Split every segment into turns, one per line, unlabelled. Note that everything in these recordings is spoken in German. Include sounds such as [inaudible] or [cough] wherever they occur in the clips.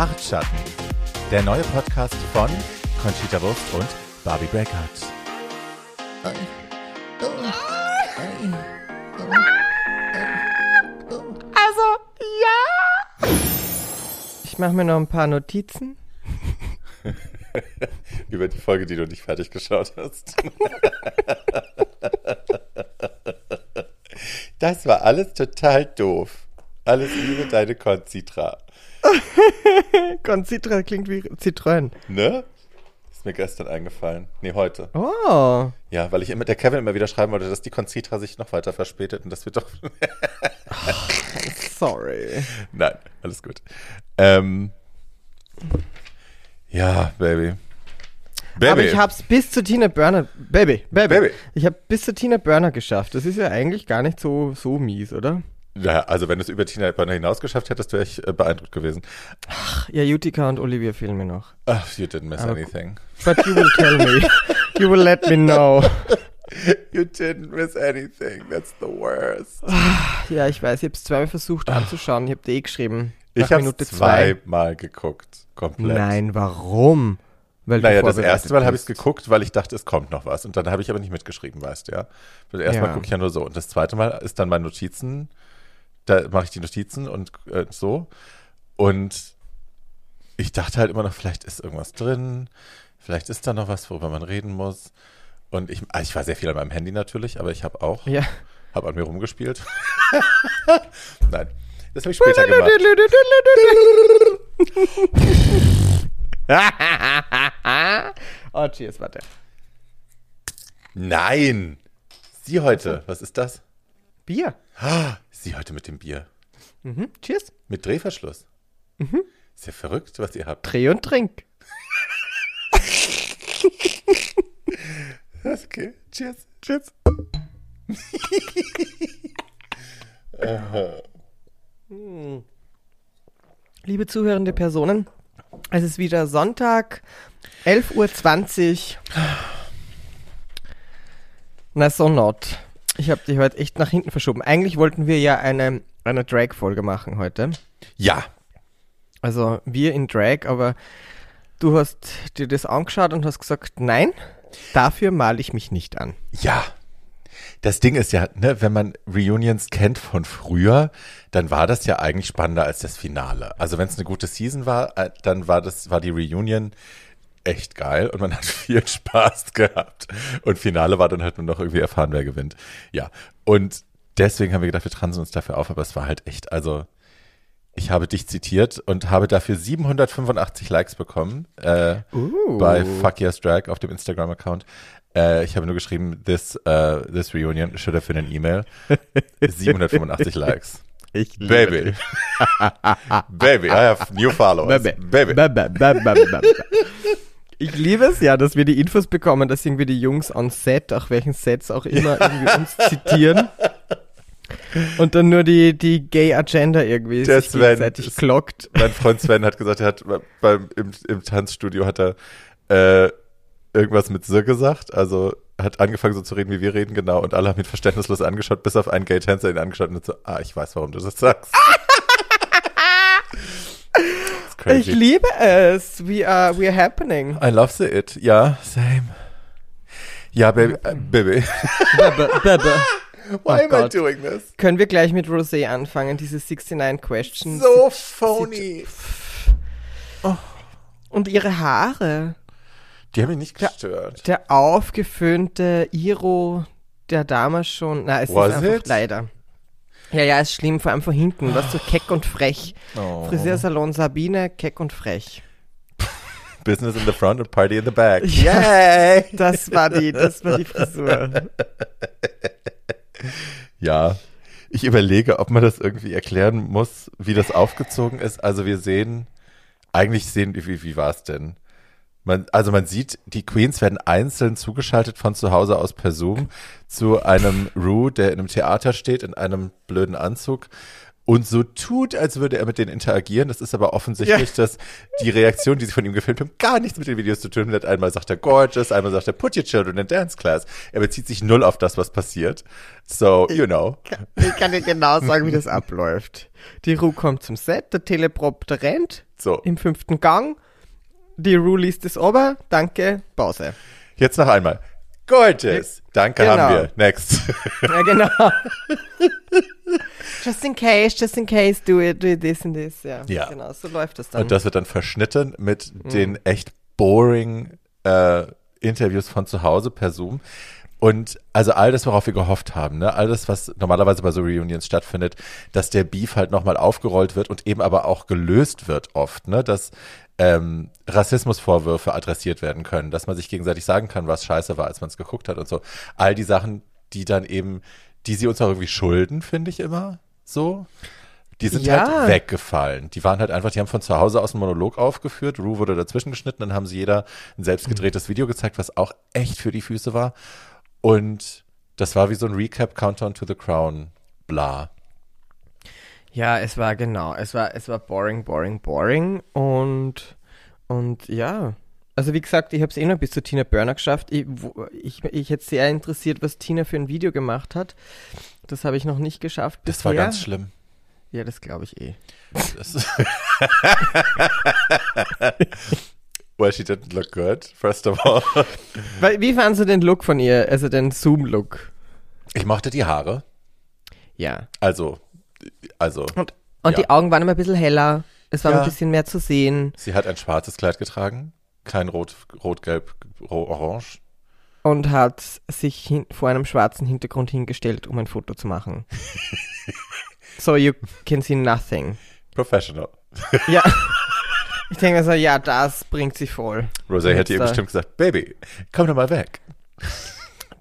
Bartschatten, der neue Podcast von Conchita Wurst und Barbie Breakout.
Also, ja. Ich mache mir noch ein paar Notizen. [laughs]
Über die Folge, die du nicht fertig geschaut hast. [laughs] Das war alles total doof. Alles Liebe, deine Conzitra. [laughs]
Concitra klingt wie Zitronen.
Ne? Ist mir gestern eingefallen. Nee, heute.
Oh.
Ja, weil ich immer, der Kevin immer wieder schreiben wollte, dass die Conzitra sich noch weiter verspätet und das wird doch. [laughs]
Sorry.
Nein, alles gut. Ähm, ja, Baby. Baby.
Aber ich hab's bis zu Tina Burner. Baby, Baby.
Baby.
Ich hab bis zu Tina Burner geschafft. Das ist ja eigentlich gar nicht so, so mies, oder?
Ja, also wenn du es über Tina Burner hinaus geschafft hättest, wäre ich äh, beeindruckt gewesen.
Ja, Utica und Olivia fehlen mir noch.
Ach, you didn't miss
Aber-
anything.
But you will tell me. You will let me know. [laughs]
You didn't miss anything. That's the worst.
Ja, ich weiß, ich hab's zweimal versucht anzuschauen. Ich hab dir eh geschrieben.
Ich habe zweimal geguckt. Komplett.
Nein, warum? Weil
Naja, das erste Mal habe ich es geguckt, weil ich dachte, es kommt noch was. Und dann habe ich aber nicht mitgeschrieben, weißt du, ja. Das erste Mal
Ja.
gucke ich ja nur so. Und das zweite Mal ist dann meine Notizen. Da mache ich die Notizen und äh, so. Und ich dachte halt immer noch, vielleicht ist irgendwas drin. Vielleicht ist da noch was, worüber man reden muss. Und ich, ah, ich war sehr viel an meinem Handy natürlich, aber ich habe auch,
Ja.
habe an mir rumgespielt. [laughs] Nein, das habe ich später gemacht. [laughs]
oh, cheers, warte.
Nein! Sie heute, was ist das?
Bier.
Ah, Sie heute mit dem Bier.
Mhm. Cheers.
Mit Drehverschluss. Ist ja verrückt, was ihr habt.
Dreh und trink. [laughs]
Okay, cheers.
Cheers. [laughs] Liebe zuhörende Personen, es ist wieder Sonntag, 11.20 Uhr. Na, so not. Ich habe dich heute echt nach hinten verschoben. Eigentlich wollten wir ja eine, eine Drag-Folge machen heute.
Ja,
Also wir in Drag, aber du hast dir das angeschaut und hast gesagt, nein, dafür male ich mich nicht an.
ja. Das Ding ist ja, ne, wenn man Reunions kennt von früher, dann war das ja eigentlich spannender als das Finale. Also wenn es eine gute Season war, äh, dann war das, war die Reunion echt geil und man hat [laughs] viel Spaß gehabt. Und Finale war dann halt nur noch irgendwie erfahren, wer gewinnt. Ja. Und deswegen haben wir gedacht, wir transen uns dafür auf, aber es war halt echt, also ich habe dich zitiert und habe dafür 785 Likes bekommen äh,
Uh.
bei Fuck Yes Drag auf dem Instagram-Account. Äh, ich habe nur geschrieben, this, uh, this reunion should have been an email. 785 [laughs] Likes.
Ich
Baby. [laughs] Baby, I have new followers.
Baby.
Baby.
Baby, baby, baby, baby. Ich liebe es ja, dass wir die Infos bekommen, dass irgendwie die Jungs on Set, auch welchen Sets auch immer, irgendwie uns zitieren. Und dann nur die, die Gay Agenda irgendwie
Der
sich
Sven
gegenseitig klockt.
Mein Freund Sven hat gesagt, er hat beim, im, im Tanzstudio hat er äh, irgendwas mit Sir gesagt, also hat angefangen so zu reden, wie wir reden, genau, und alle haben ihn verständnislos angeschaut, bis auf einen Gay-Tänzer ihn angeschaut und so, ah, ich weiß, warum du das sagst. [laughs] Crazy.
Ich liebe es. We are, we are happening.
I love the it. Ja, same. Ja, Baby. Äh, Baby.
Baby, baby. [laughs]
Why
Oh
am I
Gott.
doing this?
Können wir gleich mit Rosé anfangen, diese 69 Questions.
So phony.
Und ihre Haare.
Die haben mich nicht gestört.
Der aufgeföhnte Iro, der damals schon. Na, es
Was
ist einfach
it?
leider. Ja, ja, ist schlimm, vor allem von hinten. Was so keck und frech.
Oh.
Friseursalon Sabine, keck und frech.
Business in the front and party in the back. [laughs] Yay!
Das war die, das war die Frisur. [laughs]
Ja. Ich überlege, ob man das irgendwie erklären muss, wie das aufgezogen ist. Also wir sehen, eigentlich sehen, wie, wie war es denn? Man, also man sieht, die Queens werden einzeln zugeschaltet von zu Hause aus per Zoom zu einem Rue, der in einem Theater steht, in einem blöden Anzug und so tut, als würde er mit denen interagieren. Das ist aber offensichtlich,
Ja.
dass die Reaktion, die sie von ihm gefilmt haben, gar nichts mit den Videos zu tun hat. Einmal sagt er gorgeous, einmal sagt er put your children in dance class. Er bezieht sich null auf das, was passiert. So, you know.
Ich kann dir genau sagen, wie das [laughs] abläuft. Die Ru kommt zum Set, der Teleprompter rennt
So,
im fünften Gang. Die Ru liest es ober, danke, Pause.
jetzt noch einmal. Gorgeous. Danke,
Genau.
haben wir. Next.
Ja, genau. [laughs] just in case, just in case, do it, do it this and this. Ja,
Ja.
genau, so läuft das dann.
Und das wird dann verschnitten mit
Mhm.
den echt boring äh, Interviews von zu Hause per Zoom. Und also all das, worauf wir gehofft haben, ne, all das, was normalerweise bei so Reunions stattfindet, dass der Beef halt nochmal aufgerollt wird und eben aber auch gelöst wird oft, ne, dass ähm, Rassismusvorwürfe adressiert werden können, dass man sich gegenseitig sagen kann, was scheiße war, als man es geguckt hat und so. All die Sachen, die dann eben, die sie uns auch irgendwie schulden, finde ich immer so. Die sind
Ja.
halt weggefallen. Die waren halt einfach, die haben von zu Hause aus einen Monolog aufgeführt. Ru wurde dazwischen geschnitten, dann haben sie jeder ein selbst gedrehtes Video gezeigt, was auch echt für die Füße war. Und das war wie so ein Recap Countdown to the Crown. Bla.
Ja, es war genau, es war, es war boring, boring, boring und, und ja. Also wie gesagt, ich habe es eh noch bis zu Tina Burner geschafft. Ich, wo, ich, ich hätte sehr interessiert, was Tina für ein Video gemacht hat. Das habe ich noch nicht geschafft
Das war
bisher.
ganz schlimm.
Ja, das glaube ich eh. [laughs] [laughs]
Well, she didn't look good, first of all. [laughs]
Wie fandst du den Look von ihr, also den Zoom-Look?
Ich mochte die Haare.
Ja.
Also, also,
Und, und
Ja.
die Augen waren immer ein bisschen heller. Es war
Ja.
ein bisschen mehr zu sehen.
sie hat ein schwarzes Kleid getragen. Kein rot, rot, gelb, ro orange.
Und hat sich hin, vor einem schwarzen Hintergrund hingestellt, um ein Foto zu machen. [laughs] so you can see nothing.
Professional.
Ja. [laughs] Ich denke mir so, ja, das bringt sie voll.
Rosé hätte ihr
da-
bestimmt gesagt, Baby, komm doch mal weg.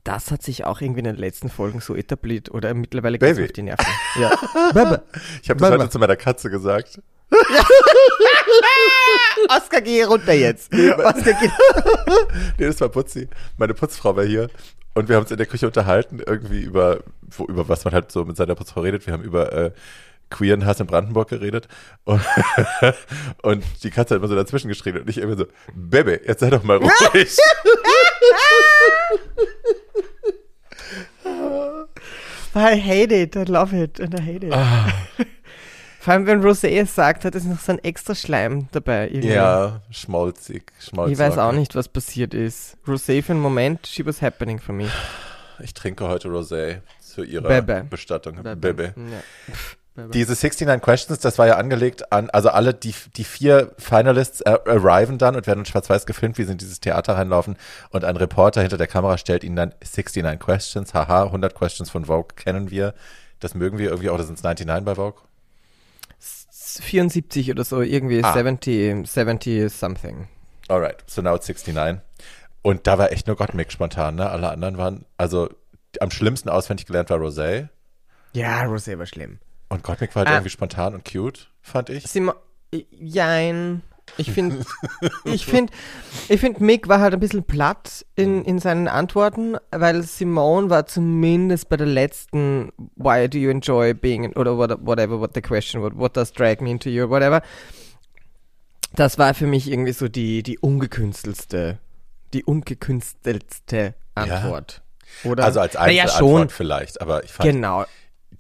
Das hat sich auch irgendwie in den letzten Folgen so etabliert oder mittlerweile
Baby.
geht's auf die Nerven. Ja. [laughs] Baby.
Ich habe das heute zu meiner Katze gesagt. [laughs]
Oscar, geh runter jetzt. Oscar, geh. [laughs]
Nee, das war Putzi. Meine Putzfrau war hier. Und wir haben uns in der Küche unterhalten, irgendwie über, wo, über was man halt so mit seiner Putzfrau redet. Wir haben über äh, queeren Hass in Brandenburg geredet. Und, [laughs] und die Katze hat immer so dazwischen geschrien und ich immer so, Baby, jetzt sei doch mal ruhig. [laughs]
I hate it, I love it and I hate it.
Ah. [laughs]
Vor allem, wenn Rosé es sagt, hat es noch so ein extra Schleim dabei. irgendwie.
ja, schmolzig, schmolzig.
Ich weiß auch nicht, was passiert ist. Rosé für einen Moment, she was happening for me.
Ich trinke heute Rosé zu ihrer
Bebe.
Bestattung.
Bebe.
Baby.
Ja.
Diese 69 Questions, das war ja angelegt an, also alle, die, die vier Finalists ar- arriven dann und werden in schwarz-weiß gefilmt, wie sie in dieses Theater reinlaufen und ein Reporter hinter der Kamera stellt ihnen dann 69 Questions, haha, 100 Questions von Vogue kennen wir, das mögen wir irgendwie auch, das sind 99 bei Vogue.
74 oder so, irgendwie
Ah.
70, 70 something.
Alright, so now it's 69. Und da war echt nur Gottmik spontan, ne? Alle anderen waren, also am schlimmsten auswendig gelernt war Rosé
Ja, Rosé war schlimm.
Und Gottmik war halt
Ah.
irgendwie spontan und cute, fand ich.
Simo Jein. Ich finde, [laughs] ich finde, ich finde, Mick war halt ein bisschen platt in, in seinen Antworten, weil Simone war zumindest bei der letzten Why do you enjoy being, oder what, whatever, what the question, what, what does drag me into you, whatever. Das war für mich irgendwie so die, die ungekünstelste, die ungekünstelste Antwort. Oder?
Also als
naja,
Einzelantwort
schon.
vielleicht, aber ich fand
Genau.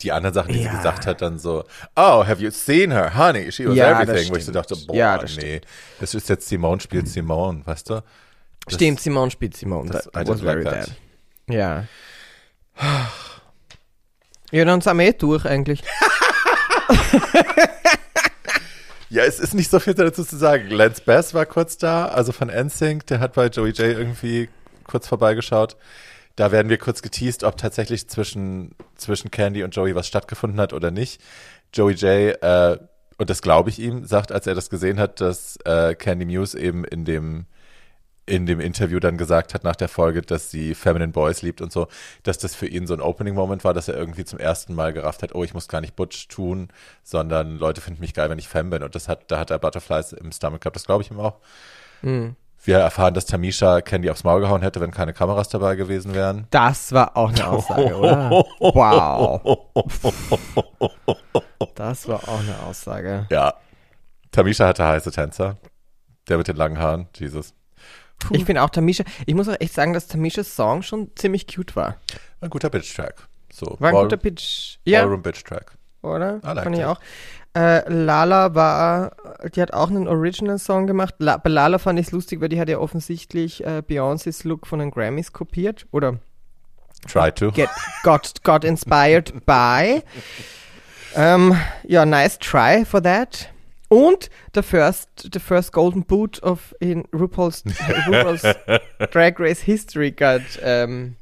Die anderen Sachen, die
Ja.
sie gesagt hat, dann so, oh, have you seen her, honey, she was
Ja,
everything, wo ich so
stimmt.
dachte, boah,
Ja, das
nee, das ist jetzt Simone spielt Simone, weißt du? Das-
Stimmt, Simone spielt Simone.
das-
That
I
was
like
very bad. Ja. Ja, dann sind wir eh durch eigentlich. [laughs]
Ja, es ist nicht so viel dazu zu sagen. Lance Bass war kurz da, also von NSYNC, der hat bei Joey J irgendwie kurz vorbeigeschaut. Da werden wir kurz geteased, ob tatsächlich zwischen, zwischen Candy und Joey was stattgefunden hat oder nicht. Joey J, äh, und das glaube ich ihm, sagt, als er das gesehen hat, dass äh, Candy Muse eben in dem in dem Interview dann gesagt hat nach der Folge, dass sie Feminine Boys liebt und so, dass das für ihn so ein Opening-Moment war, dass er irgendwie zum ersten Mal gerafft hat, oh, ich muss gar nicht Butch tun, sondern Leute finden mich geil, wenn ich Femme bin. Und das hat, da hat er Butterflies im Stomach gehabt, das glaube ich ihm auch.
Hm.
Wir erfahren, dass Tamisha Candy aufs Maul gehauen hätte, wenn keine Kameras dabei gewesen wären.
Das war auch eine Aussage, oder? [laughs] Wow. Das war auch eine Aussage.
Ja. Tamisha hatte heiße Tänzer. Der mit den langen Haaren. Jesus.
Ich finde auch Tamisha, ich muss auch echt sagen, dass Tamishas Song schon ziemlich cute war.
Ein guter Bitch-Track. So,
War ein
Ball-
guter Pitch. Ja,
Ballroom Bitch-Track.
oder?
I liked
Fand ich auch. Äh, Lala war, die hat auch einen Original-Song gemacht. La bei Lala fand ich es lustig, weil die hat ja offensichtlich äh, Beyoncés Look von den Grammys kopiert. Oder
Try to.
get, got, got inspired by. Ähm, ja, nice try for that. Und the first, the first golden boot of in RuPaul's, RuPaul's [laughs] Drag Race history got, ähm,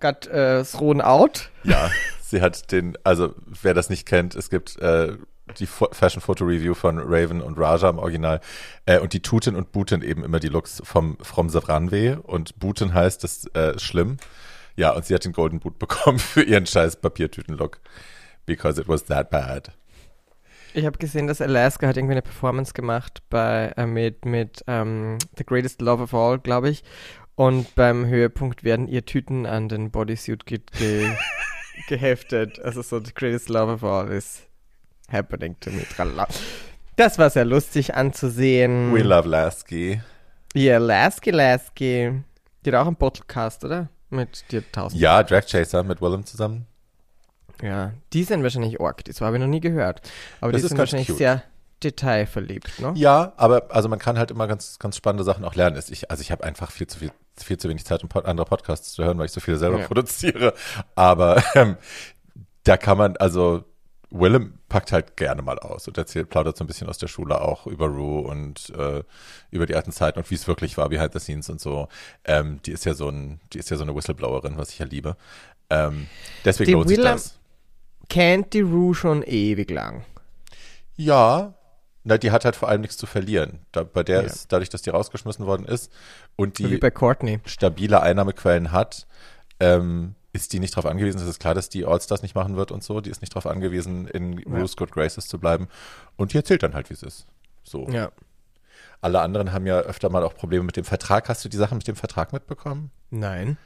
got äh, thrown out.
Ja, [laughs] sie hat den, also wer das nicht kennt, es gibt äh, die Fo Fashion Photo Review von Raven und Raja im Original äh, und die tuten und booten eben immer die Looks vom From Runway und booten heißt, das äh, schlimm. Ja, und sie hat den Golden Boot [laughs] bekommen für ihren scheiß Papiertüten-Look. Because it was that bad.
Ich habe gesehen, dass Alaska hat irgendwie eine Performance gemacht bei äh, mit mit ähm, The Greatest Love of All, glaube ich. Und beim Höhepunkt werden ihr Tüten an den Bodysuit ge [laughs] geheftet. Also so The Greatest Love of All is happening to me. Tralala. Das war sehr lustig anzusehen.
We love Lasky.
Ja, Lasky Lasky. Die hat auch einen Podcast, oder? Mit dir tausend.
Ja, Drag Chaser mit Willem zusammen.
Ja, die sind wahrscheinlich Ork. Das habe ich noch nie gehört. Aber
Das
die
ist
sind wahrscheinlich
cute.
sehr detailverliebt, ne?
Ja, aber also man kann halt immer ganz, ganz spannende Sachen auch lernen. Ich, also ich habe einfach viel zu viel, viel zu wenig Zeit, um andere Podcasts zu hören, weil ich so viele selber
Ja.
produziere. Aber ähm, da kann man, also Willem packt halt gerne mal aus und erzählt, plaudert so ein bisschen aus der Schule auch über Rue und äh, über die alten Zeiten und wie es wirklich war, behind the scenes und so. Ähm, die ist ja so ein, die ist ja so eine Whistleblowerin, was ich ja liebe. Ähm, deswegen
Die
lohnt sich
Willem-
das.
kennt die Rue schon ewig lang.
Ja, na, die hat halt vor allem nichts zu verlieren. Da, bei der
Ja.
ist, dadurch, dass die rausgeschmissen worden ist und die
bei Courtney.
stabile Einnahmequellen hat, ähm, ist die nicht darauf angewiesen. Es ist klar, dass die Allstars nicht machen wird und so. Die ist nicht darauf angewiesen, in Rules Good Graces zu bleiben. Und die erzählt dann halt, wie es ist. So.
Ja.
Alle anderen haben ja öfter mal auch Probleme mit dem Vertrag. Hast du die Sache mit dem Vertrag mitbekommen?
Nein.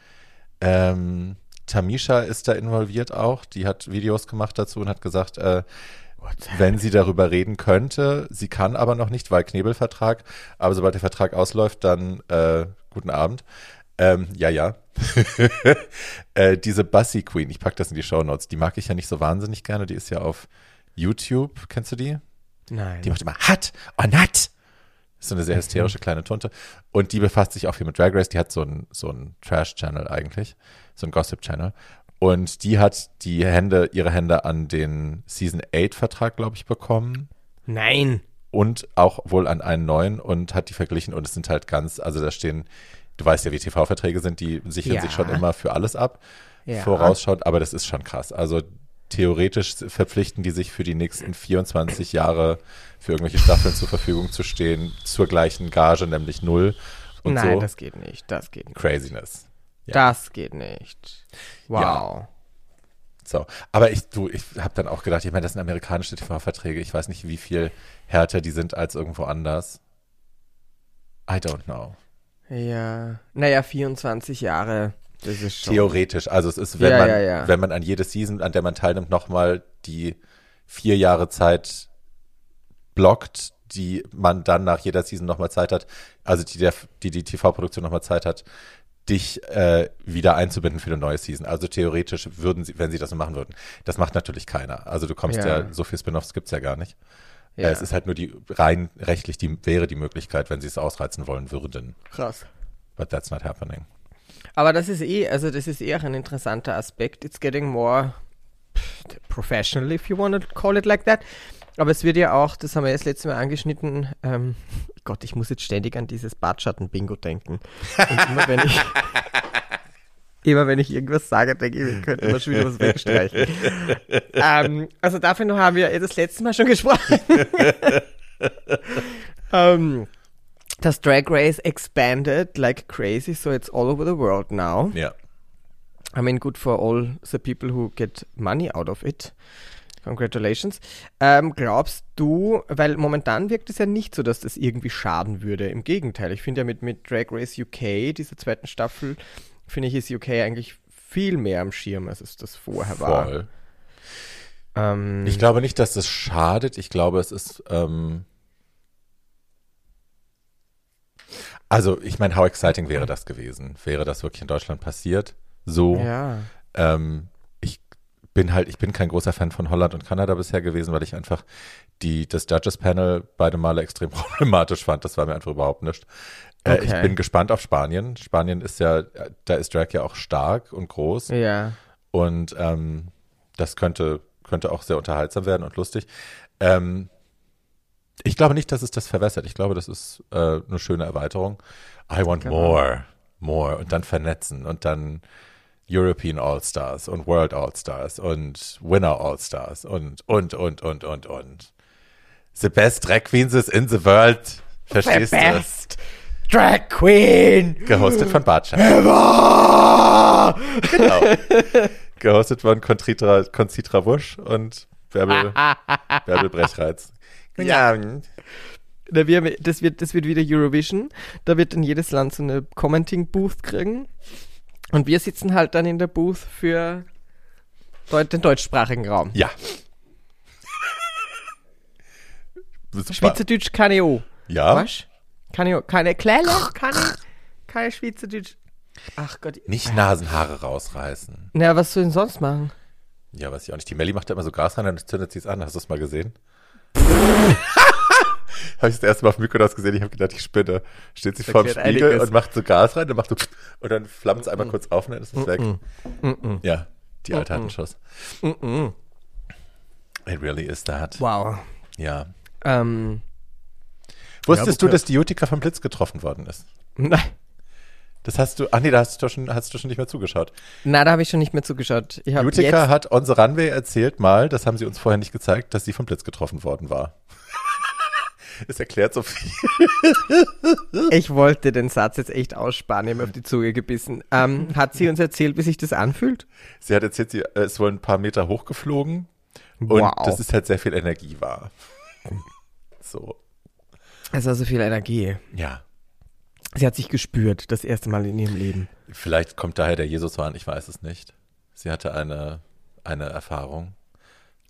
Ähm, Tamisha ist da involviert auch. Die hat Videos gemacht dazu und hat gesagt, äh, wenn sie darüber reden könnte, sie kann aber noch nicht, weil Knebelvertrag. Aber sobald der Vertrag ausläuft, dann äh, guten Abend. Ähm, ja, ja. [laughs] äh, diese Bussy Queen, ich pack das in die Show Notes. Die mag ich ja nicht so wahnsinnig gerne. Die ist ja auf YouTube. Kennst du die?
Nein.
Die macht immer Hot or Not. Ist so eine sehr hysterische kleine Tunte. Und die befasst sich auch viel mit Drag Race. Die hat so einen so einen Trash-Channel eigentlich. So einen Gossip-Channel. Und die hat die Hände, ihre Hände an den Season 8-Vertrag, glaube ich, bekommen.
Nein.
Und auch wohl an einen neuen und hat die verglichen. Und es sind halt ganz, also da stehen, du weißt ja, wie TV-Verträge sind, die sichern
Ja.
sich schon immer für alles ab
Ja.
vorausschaut, aber das ist schon krass. Also theoretisch verpflichten die sich für die nächsten 24 Jahre für irgendwelche Staffeln zur Verfügung zu stehen, zur gleichen Gage, nämlich null und
Nein,
so.
das geht nicht. Das geht nicht.
Craziness. Ja.
Das geht nicht. Wow.
So, aber ich, du, ich habe dann auch gedacht, ich meine, das sind amerikanische TV-Verträge. Ich weiß nicht, wie viel härter die sind als irgendwo anders. I don't know.
Ja. Naja, 24 Jahre. Das ist schon.
Theoretisch. Also es ist, wenn
Ja,
man,
ja, ja.
wenn man an jede Season, an der man teilnimmt, nochmal die vier Jahre Zeit blockt, die man dann nach jeder Season nochmal Zeit hat, also die der, die, die TV-Produktion nochmal Zeit hat, dich äh, wieder einzubinden für eine neue Season. Also theoretisch würden sie, wenn sie das so machen würden. Das macht natürlich keiner. Also du kommst ja,
Ja.
so viel Spin-offs gibt's ja gar nicht.
Ja.
Äh, es ist halt nur die rein rechtlich die wäre die Möglichkeit, wenn sie es ausreizen wollen würden.
krass.
But that's not happening.
Aber das ist eh, also das ist eher ein interessanter Aspekt. It's getting more professional, if you want to call it like that. Aber es wird ja auch, das haben wir das letzte Mal angeschnitten, ähm, [laughs] Gott, ich muss jetzt ständig an dieses Bartschatten-Bingo denken. Und immer wenn ich, [laughs] immer wenn ich irgendwas sage, denke ich, wir könnten mal schon wieder was wegstreichen. ähm, also dafür haben wir das letzte Mal schon gesprochen. [laughs] ähm, das Drag Race expanded like crazy, so it's all over the world now.
Ja.
I mean, good for all the people who get money out of it. Congratulations. Ähm, glaubst du, weil momentan wirkt es ja nicht so, dass das irgendwie schaden würde. Im Gegenteil, ich finde ja mit, mit Drag Race UK, dieser zweiten Staffel, finde ich, ist UK eigentlich viel mehr am Schirm, als es das vorher war.
Voll.
Ähm,
Ich glaube nicht, dass es schadet. Ich glaube, es ist. Ähm also, ich meine, how exciting wäre das gewesen? Wäre das wirklich in Deutschland passiert? So.
ja.
Ähm, ich bin halt, ich bin kein großer Fan von Holland und Kanada bisher gewesen, weil ich einfach die, das Judges Panel beide Male extrem [laughs] problematisch fand. Das war mir einfach überhaupt nicht. Äh, Ich
Okay.
bin gespannt auf Spanien. Spanien ist ja, da ist Drag ja auch stark und groß.
Ja.
Und ähm, das könnte, könnte auch sehr unterhaltsam werden und lustig. Ähm, ich glaube nicht, dass es das verwässert. Ich glaube, das ist äh, eine schöne Erweiterung. I want
Genau.
more, more. Und dann vernetzen und dann European All-Stars und World All-Stars und Winner All-Stars und, und, und, und, und, und. The best drag queens is in the world. Verstehst
The
du?
best Drag Queen
Gehostet von Bartschat.
ever!
Genau. Gehostet von Concitra, Concitra Wusch und Bärbel, [laughs] Bärbel Brechreiz. Ja,
Da wir, das, wird, das wird wieder Eurovision. Da wird dann jedes Land so eine Commenting-Booth kriegen. Und wir sitzen halt dann in der Booth für den deutschsprachigen Raum.
ja. [laughs]
Schweizerdeutsch kann ich auch.
Ja,
Was? Kann ich auch. Keine Kläle? Kann ich? Keine Schweizerdeutsch. Ach Gott.
nicht Nasenhaare rausreißen.
Na, was soll ich denn sonst machen?
Ja, weiß ich auch nicht. Die Melli macht da immer so Gas rein, dann zündet sie es an. Hast du es mal gesehen? [laughs] habe ich das erste Mal auf Mykonos gesehen, ich habe gedacht, ich spinne. Steht sie vorm
Erklärt
Spiegel
einiges.
und macht so Gas rein, dann macht so und dann flammt es einmal kurz auf und dann ist es weg. Ja, die alte hat einen Schuss. It really is that.
Wow.
Ja.
Ähm,
Wusstest
Ja,
du, dass die Utica vom Blitz getroffen worden ist?
nein.
Das hast du, ach nee, da hast du schon, hast du schon nicht mehr zugeschaut.
Na, da habe ich schon nicht mehr zugeschaut. Ich
Utica hat on the runway erzählt mal, das haben sie uns vorher nicht gezeigt, dass sie vom Blitz getroffen worden war. [laughs] Es erklärt so viel.
ich wollte den Satz jetzt echt aussparen, ich habe auf die Zunge gebissen. Ähm, hat sie uns erzählt, wie sich das anfühlt?
Sie hat erzählt, sie äh, ist wohl ein paar Meter hochgeflogen und
Wow.
dass es halt sehr viel Energie war. [laughs] So,
Es war so viel Energie.
ja.
Sie hat sich gespürt, das erste Mal in ihrem Leben.
Vielleicht kommt daher der Jesushorn, ich weiß es nicht. Sie hatte eine, eine Erfahrung.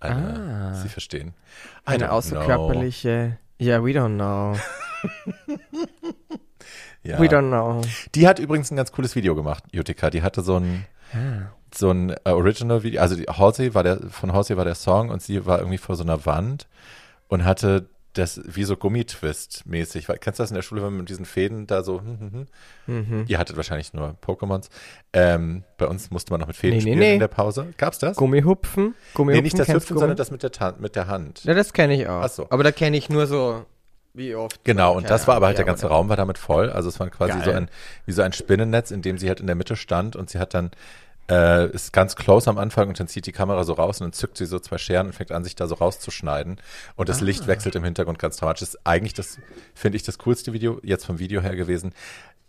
Eine,
Ah.
Sie verstehen. I
Eine außerkörperliche. Ja, we don't know.
know. [laughs] Ja.
We don't know.
Die hat übrigens ein ganz cooles Video gemacht, Utica. Die hatte so ein, so ein äh, Original-Video. Also die, Halsey war der, von Halsey war der Song und sie war irgendwie vor so einer Wand und hatte das wie so Gummitwist-mäßig. Kennst du das in der Schule, wenn man mit diesen Fäden da so, hm, hm, hm.
Mhm.
Ihr hattet wahrscheinlich nur Pokémons. Ähm, bei uns musste man noch mit Fäden
Nee, nee,
spielen
nee.
in der Pause. Gab's das?
Gummihupfen. Gummihupfen
nee, nicht das Hüpfen, sondern das mit der, Ta mit der Hand.
Ja, das kenne ich auch.
Ach so.
Aber da kenne ich nur so, wie oft.
Genau, und das war aber halt der ganze Raum war damit voll. Also es war quasi
Geil.
so ein, wie so ein Spinnennetz, in dem sie halt in der Mitte stand und sie hat dann, äh, ist ganz close am Anfang und dann zieht die Kamera so raus und dann zückt sie so zwei Scheren und fängt an, sich da so rauszuschneiden. Und das
Ah.
Licht wechselt im Hintergrund ganz dramatisch. Das ist eigentlich das, finde ich, das coolste Video jetzt vom Video her gewesen.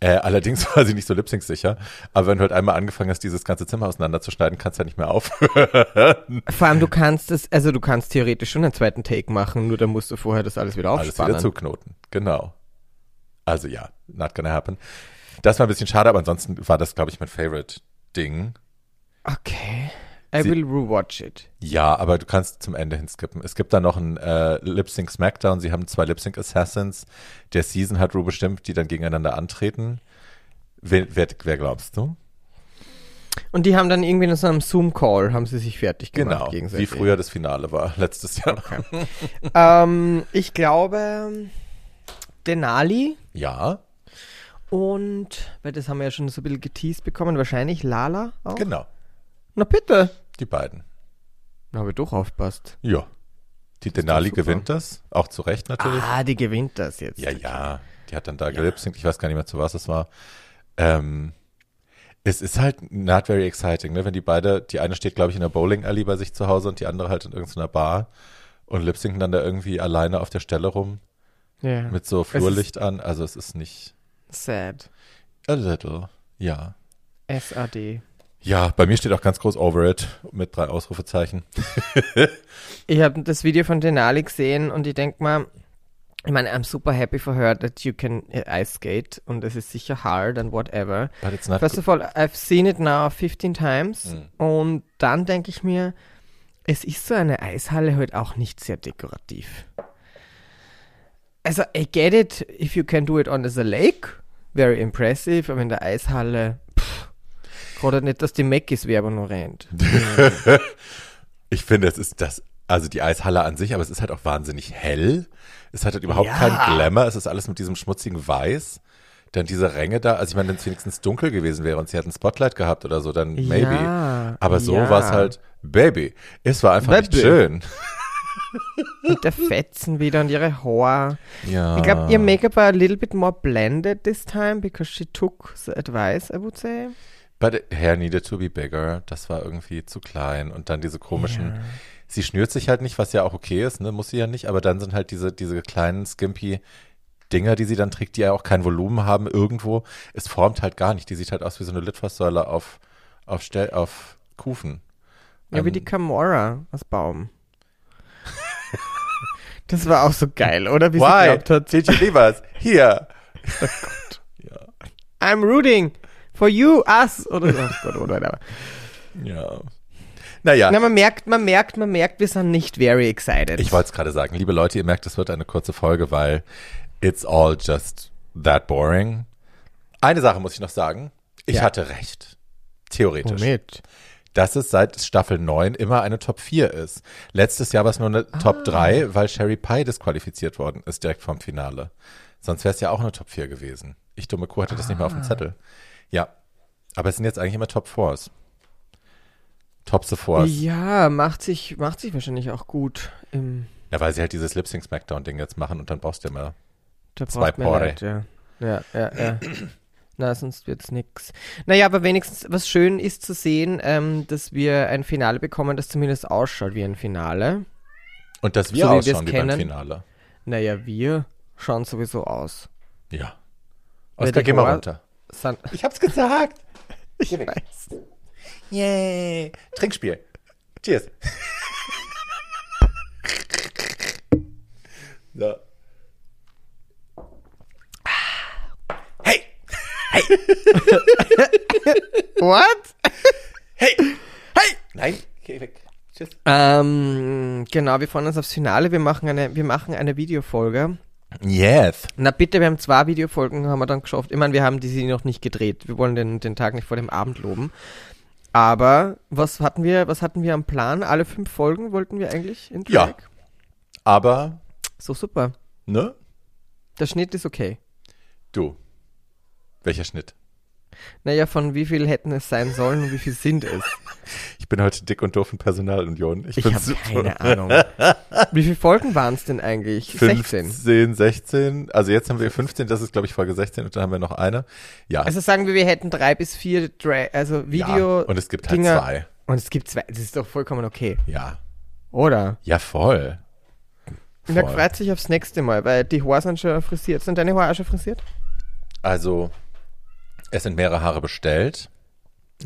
Äh, allerdings [laughs] war sie nicht so lip sicher. Aber wenn du halt einmal angefangen hast, dieses ganze Zimmer auseinanderzuschneiden, kannst du ja nicht mehr aufhören. [laughs]
Vor allem, du kannst es, also du kannst theoretisch schon einen zweiten Take machen, nur dann musst du vorher das alles wieder
Alles wieder
aufspannen.
zuknoten. Genau. Also ja, not gonna happen. Das war ein bisschen schade, aber ansonsten war das, glaube ich, mein Favorite-Ding.
Okay. I
Sie-
will rewatch it.
Ja, aber du kannst zum Ende hin skippen. Es gibt da noch ein äh, Lip Sync Smackdown. Sie haben zwei Lip Sync Assassins. Der Season hat Ru bestimmt, die dann gegeneinander antreten. Wer, wer, wer glaubst du?
Und die haben dann irgendwie in so einem Zoom-Call, haben sie sich fertig gemacht
Genau, wie früher das Finale war, [laughs] letztes Jahr.
Ähm, ich glaube, Denali
Ja,
und, weil das haben wir ja schon so ein bisschen geteased bekommen, wahrscheinlich Lala auch.
genau.
Na bitte.
Die beiden.
Na, habe ich doch aufpasst.
Ja. Die Denali
super.
gewinnt das, auch zu Recht natürlich.
Ah, die gewinnt das jetzt.
Ja, ja. Die hat dann da gelipsingt. Ich weiß gar nicht mehr, zu was es war. Ähm, es ist halt not very exciting, ne? Wenn die beide, die eine steht, glaube ich, in der Bowling Alley bei sich zu Hause und die andere halt in irgendeiner Bar und lipsinken dann da irgendwie alleine auf der Stelle rum
ja.
mit so Flurlicht an. Also es ist nicht
Sad.
a little, ja.
SAD.
Ja, bei mir steht auch ganz groß Over It mit drei Ausrufezeichen. [laughs]
Ich habe das Video von Denali gesehen und ich denke mal, ich meine, I'm super happy for her that you can ice skate und es ist sicher hard and whatever.
But it's not
First of all, I've seen it now 15 times
Mhm.
und dann denke ich mir, es ist so eine Eishalle halt auch nicht sehr dekorativ. Also, I get it, if you can do it on the lake, very impressive, aber in der Eishalle, pff, gerade nicht, dass die Meckis Werbung noch rennt. [laughs]
Ich finde, es ist das, also die Eishalle an sich, aber es ist halt auch wahnsinnig hell. Es hat halt überhaupt
Ja.
keinen Glamour. Es ist alles mit diesem schmutzigen Weiß. Dann diese Ränge da. Also ich meine, wenn es wenigstens dunkel gewesen wäre und sie hätten Spotlight gehabt oder so, dann maybe.
Ja,
aber so
ja.
war es halt, Baby. Es war einfach nicht
Baby.
schön. [laughs]
Und der Fetzen wieder und ihre Haare.
Ja.
Ich glaube, ihr Make-up war a little bit more blended this time because she took the advice, I would say.
But it- hair needed to be bigger. Das war irgendwie zu klein. Und dann diese komischen, sie schnürt sich halt nicht, was ja auch okay ist, ne? Muss sie ja nicht, aber dann sind halt diese, diese kleinen skimpy Dinger, die sie dann trägt, die ja auch kein Volumen haben irgendwo. Es formt halt gar nicht. Die sieht halt aus wie so eine Litfaßsäule auf, auf, Stell, auf Kufen.
Ja, wie
Ähm,
die Camorra aus Baum. [laughs] das war auch so geil, oder? Wie sie
Why?
glaubt hat,
Did you leave us? Hier. [laughs] ja.
I'm rooting for you, us. Oder, oh Gott, oder, oder.
Ja. Naja.
Na, man merkt, man merkt, man merkt, wir sind nicht very excited.
Ich wollte es gerade sagen. Liebe Leute, ihr merkt, es wird eine kurze Folge, weil it's all just that boring. Eine Sache muss ich noch sagen. Ich
Ja.
hatte recht. Theoretisch.
Womit?
Dass es seit Staffel 9 immer eine Top 4 ist. Letztes Jahr war es nur eine
Ah.
Top 3, weil Sherry Pie disqualifiziert worden ist direkt vom Finale. Sonst wäre es ja auch eine Top 4 gewesen. Ich dumme Kuh hatte das nicht mehr auf
Ah.
dem Zettel. Ja. Aber es sind jetzt eigentlich immer Top 4s. Top the Fours.
Ja, macht sich, macht sich wahrscheinlich auch gut im
Ja, weil sie halt dieses Lip Sync Smackdown Ding jetzt machen und dann brauchst du immer
Da
Zwei Paare.
Leid, ja. Ja, ja, ja. Na, sonst wird's nix. Naja, aber wenigstens, was schön ist zu sehen, ähm, dass wir ein Finale bekommen, das zumindest ausschaut wie ein Finale.
Und dass wir
So wie
ausschauen wie beim
kennen.
Finale.
Naja, wir schauen sowieso aus.
Ja.
Die
geh mal runter.
San
Ich hab's gesagt. [laughs]
ich weiß.
Yay. Trinkspiel. Cheers. [laughs] so. Hey. [laughs]
What?
Hey. Hey. Nein. Geh weg. Tschüss.
ähm, genau, wir freuen uns aufs Finale. Wir machen eine, wir machen eine Videofolge.
Yes.
Na bitte, wir haben zwei Videofolgen, haben wir dann geschafft. Ich meine, wir haben die sie noch nicht gedreht. Wir wollen den, den Tag nicht vor dem Abend loben. Aber was hatten wir, was hatten wir am Plan? Alle fünf Folgen wollten wir eigentlich in
Ja.
Track?
Aber,
So super.
ne?
Der Schnitt ist okay.
Du. Welcher Schnitt?
Naja, von wie viel hätten es sein sollen und wie viel sind es?
Ich bin heute dick und doof in Personalunion. Ich,
Ich
bin
habe keine Ahnung. Wie viele Folgen waren es denn eigentlich? 16.
15, 16. Also jetzt haben wir 15, das ist glaube ich Folge 16 und dann haben wir noch eine. Ja.
Also sagen wir, wir hätten drei bis vier Dra also Video.
ja. Und es gibt halt
Dinger-
zwei.
Und es gibt zwei. Das ist doch vollkommen okay.
Ja.
Oder?
Ja, voll.
Und er
Voll.
freut sich aufs nächste Mal, weil die Haare sind schon frisiert. Sind deine Haare auch schon frisiert?
Also, es sind mehrere Haare bestellt.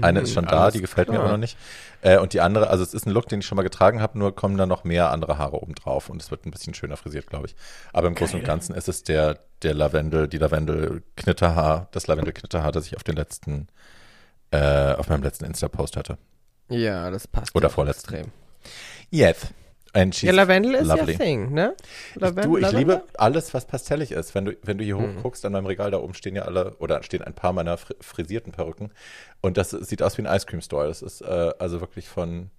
Eine ist schon da,
Mhm, alles
die gefällt mir
klar.
aber noch nicht. Äh, und die andere, also es ist ein Look, den ich schon mal getragen habe, nur kommen da noch mehr andere Haare oben drauf und es wird ein bisschen schöner frisiert, glaube ich. Aber im Großen und Ganzen ist es der, der Lavendel, die Lavendel-Knitterhaar, das Lavendel-Knitterhaar, das ich auf den letzten, äh, auf meinem letzten Insta-Post hatte.
Ja, das passt.
Oder vorletzten.
extrem.
Yes.
Ja, Lavendel ist
lovely.
ja Thing, ne? Laven
Du, ich
Lavendel?
liebe alles, was pastellig ist. Wenn du, wenn du hier
Mhm.
hochguckst, an meinem Regal da oben stehen ja alle, oder stehen ein paar meiner fri frisierten Perücken. Und das sieht aus wie ein Ice Cream Store. Das ist äh, also wirklich von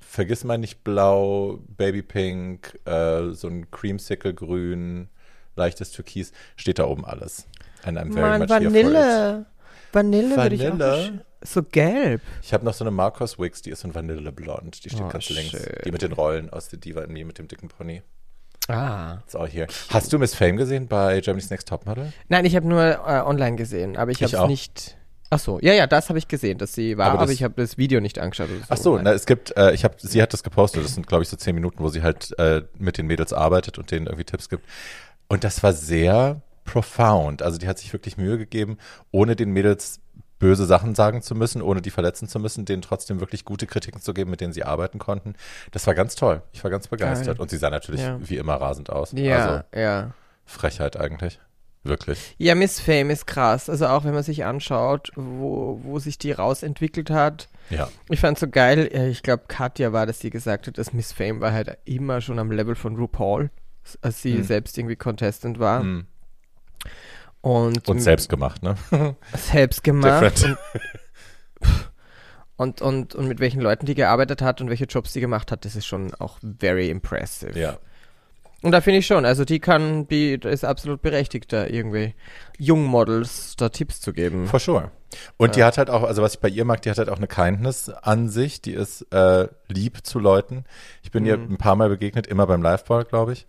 Vergiss mal nicht blau, Baby Pink, äh, so ein Creamsicle grün, leichtes Türkis, steht da oben alles. And I'm very
Mann,
much here for it.
Vanille. Vanille würde ich auch So gelb.
Ich habe noch so eine Marcos Wix, die ist so ein Vanilleblond. Die steht
Oh,
ganz links.
schön.
Die mit den Rollen aus The Diva in Me mit dem dicken Pony.
Ah.
It's all here. Hast du Miss Fame gesehen bei Germany's Next Topmodel?
Neich ich habe nur äh, online gesehen, aber ich habe
auch.
es nicht. Ach so, ja, ja, das habe ich gesehen, dass sie war,
Aber
aber,
das-
ich habe das Video nicht angeschaut. oder
Ach so,
Nein.
na, es gibt, äh, ich habe, sie hat das gepostet. Das sind, glaube ich, so zehn Minuten, wo sie halt äh, mit den Mädels arbeitet und denen irgendwie Tipps gibt. Und das war sehr profound. Also die hat sich wirklich Mühe gegeben, ohne den Mädels böse Sachen sagen zu müssen, ohne die verletzen zu müssen, denen trotzdem wirklich gute Kritiken zu geben, mit denen sie arbeiten konnten. Das war ganz toll. Ich war ganz begeistert.
Geil.
Und sie sah natürlich
Ja.
wie immer rasend aus.
Ja,
Also
ja.
Frechheit eigentlich. Wirklich.
Ja, Miss Fame ist krass. Also auch wenn man sich anschaut, wo, wo sich die rausentwickelt hat.
Ja.
Ich fand so geil, äh, ich glaube Katja war das, die gesagt hat, dass Miss Fame war halt immer schon am Level von RuPaul, als sie
Mhm.
selbst irgendwie Contestant war.
Mm.
Und,
Und selbst gemacht, ne? [laughs]
selbst gemacht.
Different.
Und, und, und mit welchen Leuten die gearbeitet hat und welche Jobs die gemacht hat, das ist schon auch very impressive.
ja.
Und da finde ich schon, also die kann, die ist absolut berechtigt, da irgendwie Jungmodels da Tipps zu geben.
For sure. Und die hat halt auch, also was ich bei ihr mag, die hat halt auch eine Kindness an sich, die ist äh, lieb zu Leuten. Ich bin ihr
Mhm.
ein paar Mal begegnet, immer beim Liveball, glaube ich.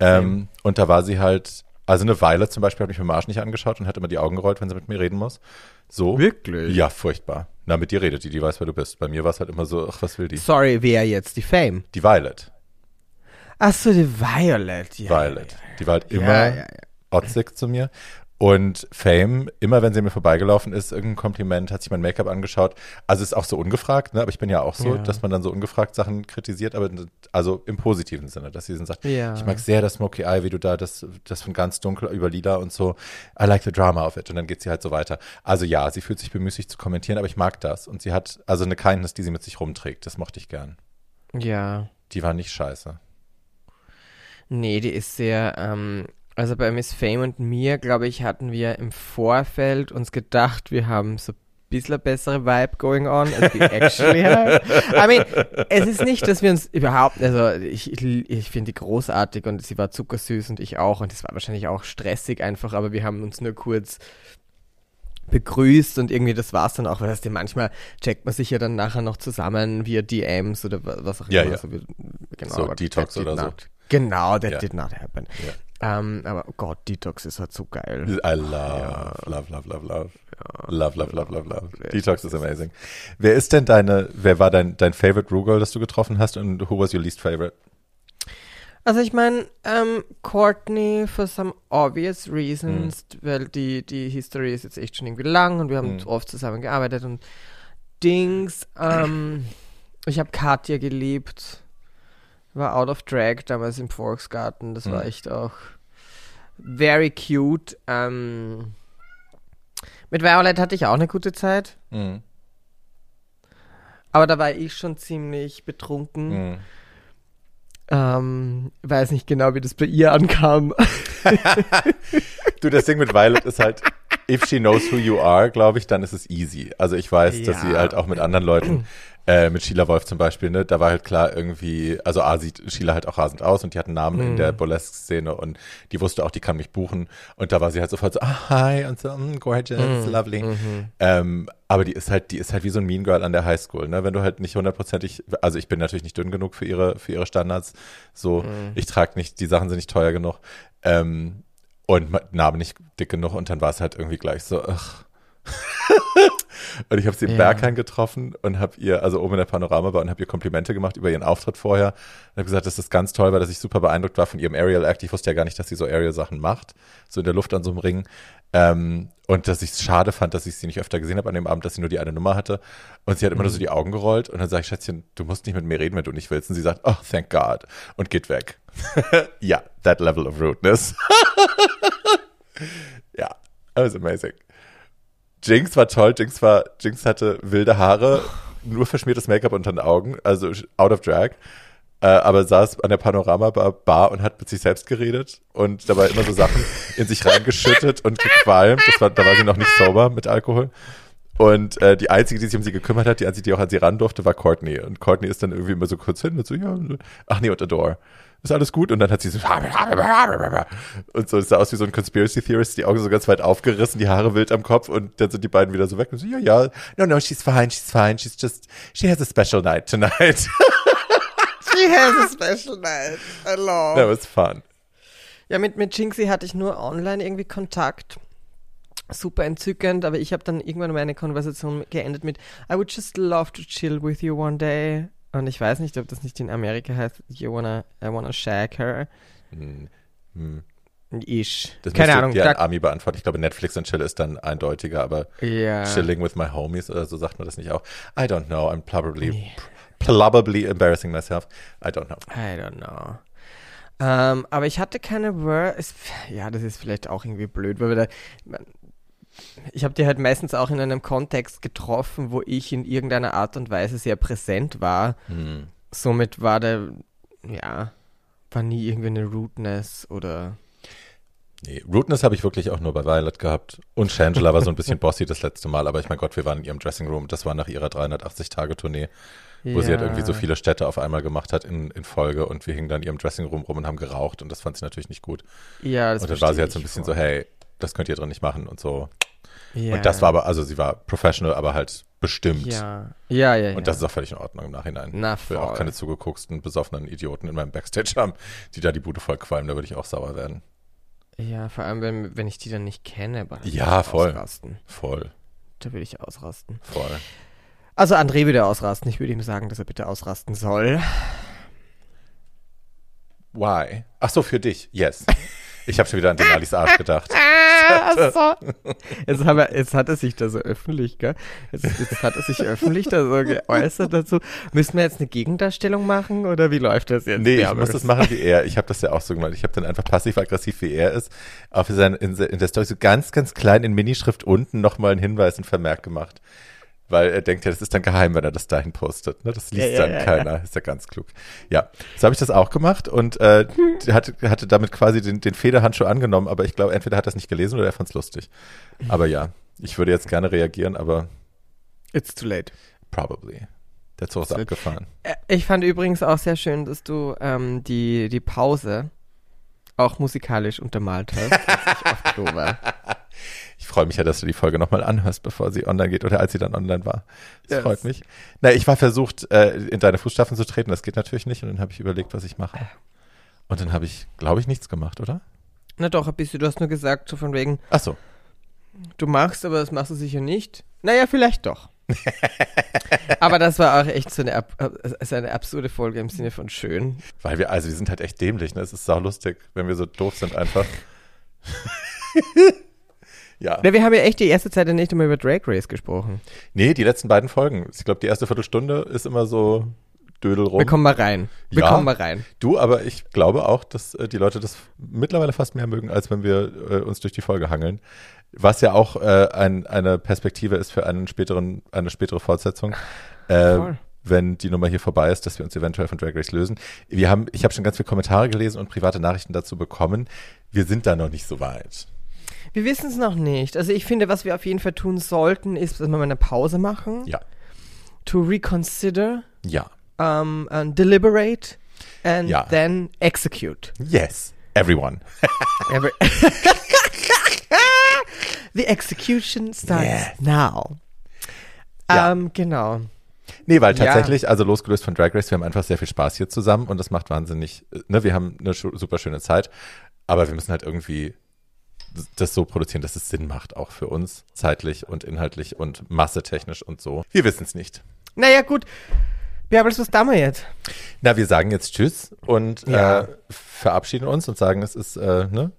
Ähm, und da war sie halt, also eine Weile zum Beispiel, hat mich mit dem Arsch nicht angeschaut und hat immer die Augen gerollt, wenn sie mit mir reden muss. So.
Wirklich?
Ja, furchtbar. Na, mit dir redet die, die weiß, wer du bist. Bei mir war es halt immer so, ach, was will die?
Sorry, wer jetzt? Die Fame?
Die Violet.
Ach so, die Violet. Ja,
Violet. Die war halt
Ja,
immer
ja, ja.
otzig zu mir. Und Fame, immer wenn sie mir vorbeigelaufen ist, irgendein Kompliment, hat sich mein Make-up angeschaut. Also ist auch so ungefragt, ne? Aber ich bin ja auch so,
Ja.
dass man dann so ungefragt Sachen kritisiert, aber also im positiven Sinne, dass sie dann sagt,
Ja.
ich mag sehr das Smoky Eye, wie du da das, das von ganz dunkel über lila und so. I like the drama of it. Und dann geht sie halt so weiter. Also ja, sie fühlt sich bemüßigt zu kommentieren, aber ich mag das. Und sie hat also eine Kindness, die sie mit sich rumträgt. Das mochte ich gern.
Ja.
Die war nicht scheiße.
Nee, die ist sehr, ähm, also bei Miss Fame und mir, glaube ich, hatten wir im Vorfeld uns gedacht, wir haben so ein bisschen bessere Vibe going on, as we actually [laughs] have. I mean, es ist nicht, dass wir uns überhaupt, also ich, ich, finde die großartig und sie war zuckersüß und ich auch und es war wahrscheinlich auch stressig einfach, aber wir haben uns nur kurz begrüßt und irgendwie das war's dann auch, weil das manchmal checkt man sich ja dann nachher noch zusammen via DMs oder wa- was auch
Ja,
immer.
ja.
So, wie, genau,
So Detox oder so.
Genau, that
Ja.
did not happen. Ähm, aber oh Gott, Detox ist halt so geil.
I love, love, love, love, love. Love, love, love, love, love. Detox is amazing. Wer ist denn deine, wer war dein, dein Favorite Rue Girl, das du getroffen hast und who was your least favorite?
Also ich meine, ähm, Courtney for some obvious reasons, weil die, die History ist jetzt echt schon irgendwie lang und wir haben
Mhm.
oft zusammen gearbeitet und Dings, ähm, ich habe Katja geliebt, war out of drag damals im Volksgarten, das war
Mhm.
echt auch very cute. Ähm, mit Violet hatte ich auch eine gute Zeit,
Mhm.
aber da war ich schon ziemlich betrunken.
Mhm.
Ähm, weiß nicht genau, wie das bei ihr ankam. [laughs]
Du, das Ding mit Violet ist halt, if she knows who you are, glaube ich, dann ist es easy. Also ich weiß, dass sie
Ja.
halt auch mit anderen Leuten, äh, mit Sheila Wolf zum Beispiel, ne, da war halt klar irgendwie, also A sieht Sheila halt auch rasend aus und die hat einen Namen in
Mhm.
der Burlesque-Szene und die wusste auch, die kann mich buchen und da war sie halt sofort so, ah, hi und so, mm, gorgeous,
Mhm.
lovely. Ähm, aber die ist halt, die ist halt wie so ein Mean Girl an der Highschool, ne? Wenn du halt nicht hundertprozentig, also ich bin natürlich nicht dünn genug für ihre, für ihre Standards. So,
Mhm.
ich trage nicht, die Sachen sind nicht teuer genug. Ähm, und Narbe nicht dick genug und dann war es halt irgendwie gleich so, ach. [laughs] und ich habe sie im
Ja.
Berghain getroffen und habe ihr, also oben in der Panorama war und habe ihr Komplimente gemacht über ihren Auftritt vorher und habe gesagt, dass das ganz toll war, dass ich super beeindruckt war von ihrem Aerial Act. Ich wusste ja gar nicht, dass sie so Aerial Sachen macht, so in der Luft an so einem Ring. Ähm, und dass ich es schade fand, dass ich sie nicht öfter gesehen habe an dem Abend, dass sie nur die eine Nummer hatte. Und sie hat immer nur so die Augen gerollt und dann sage ich, Schätzchen, du musst nicht mit mir reden, wenn du nicht willst. Und sie sagt, oh, thank God. Und geht weg. [laughs] ja, that level of rudeness. [laughs] ja, that was amazing. Jinx war toll. Jinx war, Jinx hatte wilde Haare, nur verschmiertes Make-up unter den Augen, also out of drag. Äh, aber saß an der Panorama-Bar Bar und hat mit sich selbst geredet und dabei immer so Sachen in sich reingeschüttet und gequalmt. Das war, da war sie noch nicht sober mit Alkohol. Und äh, die einzige, die sich um sie gekümmert hat, die einzige, die auch an sie ran durfte, war Courtney. Und Courtney ist dann irgendwie immer so kurz hin und so, ja, ach nee, und Adore. Ist alles gut? Und dann hat sie so und so, es sah aus wie so ein Conspiracy Theorist, die Augen so ganz weit aufgerissen, die Haare wild am Kopf und dann sind die beiden wieder so weg und so, ja, ja, no, no, she's fine, she's fine, she's just, she has a special night tonight. [laughs]
She has a special night. Hello.
That was fun.
Ja, mit, mit Jinxie hatte ich nur online irgendwie Kontakt. Super entzückend, aber ich habe dann irgendwann meine Konversation geendet mit I would just love to chill with you one day. Und ich weiß nicht, ob das nicht in Amerika heißt, you wanna, I wanna shag her.
Hm, hm.
Ish.
Das
Keine Ahnung. Da,
Ami beantworten. Ich glaube, Netflix und Chill ist dann eindeutiger, aber
ja.
Chilling with my homies oder so sagt man das nicht auch. I don't know. I'm probably, probably embarrassing myself. I don't know.
I don't know. Ähm, aber ich hatte keine Word. Ja, das ist vielleicht auch irgendwie blöd, weil wir da. Ich habe die halt meistens auch in einem Kontext getroffen, wo ich in irgendeiner Art und Weise sehr präsent war.
Hm.
Somit war der, ja, war nie irgendwie eine Rudeness oder.
Nee, Rudeness habe ich wirklich auch nur bei Violet gehabt. Und Shangela war so ein bisschen [laughs] bossy das letzte Mal, aber ich mein Gott, wir waren in ihrem Dressing Room. Das war nach ihrer 380-Tage-Tournee, wo sie halt irgendwie so viele Städte auf einmal gemacht hat in, in Folge und wir hingen dann in ihrem Dressing Room rum und haben geraucht und das fand sie natürlich nicht gut.
Ja, das
und dann war sie halt so ein bisschen
voll.
so, hey, das könnt ihr drin nicht machen und so.
Ja.
Und das war aber, also sie war professional, aber halt bestimmt.
Ja, ja, ja. ja.
Und das ist auch völlig in Ordnung im Nachhinein.
Na,
Ich will auch
voll.
keine zugegucksten, besoffenen Idioten in meinem Backstage haben, die da die Bude voll qualmen, da würde ich auch sauer werden.
Ja, vor allem, wenn, wenn ich die dann nicht kenne. aber da
Ja, voll.
Ausrasten.
Voll,
Da würde ich ausrasten.
voll.
Also André würde ausrasten. Ich würde ihm sagen, dass er bitte ausrasten soll.
Why? Ach so, für dich. Yes. Ich habe schon wieder an Denalis Arsch gedacht. [laughs]
Achso. [laughs] Jetzt, haben wir, jetzt hat er sich da so öffentlich, gell? Jetzt, jetzt hat er sich öffentlich da so geäußert dazu. Müssen wir jetzt eine Gegendarstellung machen oder wie läuft das jetzt?
Nee, ich muss das machen [laughs] wie er. Ich habe das ja auch so gemacht. Ich habe dann einfach passiv-aggressiv wie er ist, auf sein, in, in der Story so ganz, ganz klein in Minischrift unten nochmal einen Hinweis, einen Vermerk gemacht. Weil er denkt ja, das ist dann geheim, wenn er das dahin postet. Ne? Das liest
Ja, ja,
dann
ja,
keiner. Ist ja ganz klug. Ja, so habe ich das auch gemacht und äh, hatte, hatte damit quasi den, den Federhandschuh angenommen, aber ich glaube, entweder hat er es nicht gelesen oder er fand es lustig. Aber ja, ich würde jetzt gerne reagieren, aber
It's too late.
probably. Der Zug ist abgefahren.
Äh, Ich fand übrigens auch sehr schön, dass du ähm, die, die Pause auch musikalisch untermalt hast, als ich auf Klo war.
Ich freue mich ja, dass du die Folge nochmal anhörst, bevor sie online geht oder als sie dann online war. Das
Yes.
freut mich. Na, ich war versucht, äh, in deine Fußstapfen zu treten. Das geht natürlich nicht. Und dann habe ich überlegt, was ich mache. Und dann habe ich, glaube ich, nichts gemacht, oder?
Na doch, ein bisschen. Du hast nur gesagt, so von wegen,
Ach so.
du machst, aber das machst du sicher nicht. Naja, vielleicht doch. [laughs] aber das war auch echt so eine, ab- äh, so eine absurde Folge im Sinne von schön.
Weil wir, also wir sind halt echt dämlich, ne? Es ist sau lustig, wenn wir so doof sind einfach. [laughs] ja.
Na, wir haben ja echt die erste Zeit nicht einmal über Drag Race gesprochen.
Nee, die letzten beiden Folgen. Ich glaube, die erste Viertelstunde ist immer so Dödel rum.
Wir kommen mal rein. Wir
Ja.
kommen mal rein.
Du, aber ich glaube auch, dass äh, die Leute das mittlerweile fast mehr mögen, als wenn wir äh, uns durch die Folge hangeln. Was ja auch äh, ein, eine Perspektive ist für einen späteren, eine spätere Fortsetzung. Äh,
Voll.
wenn die Nummer hier vorbei ist, dass wir uns eventuell von Drag Race lösen. Wir haben, ich habe schon ganz viele Kommentare gelesen und private Nachrichten dazu bekommen. Wir sind da noch nicht so weit.
Wir wissen es noch nicht. Also ich finde, was wir auf jeden Fall tun sollten, ist, dass wir mal eine Pause machen.
Ja.
To reconsider,
Ja.
um, and deliberate, and
Ja.
then execute.
Yes. Everyone. [laughs]
Every- [laughs] The execution starts
Yes.
now.
Ja.
Ähm, genau.
Nee, weil
Ja.
tatsächlich, also losgelöst von Drag Race, wir haben einfach sehr viel Spaß hier zusammen und das macht wahnsinnig, äh, ne, wir haben eine super schöne Zeit, aber wir müssen halt irgendwie das so produzieren, dass es Sinn macht, auch für uns, zeitlich und inhaltlich und massetechnisch und so. Wir wissen es nicht.
Naja, gut. Bärbels, was da wir jetzt?
Na, wir sagen jetzt Tschüss und
Ja.
äh, verabschieden uns und sagen, es ist, äh, ne?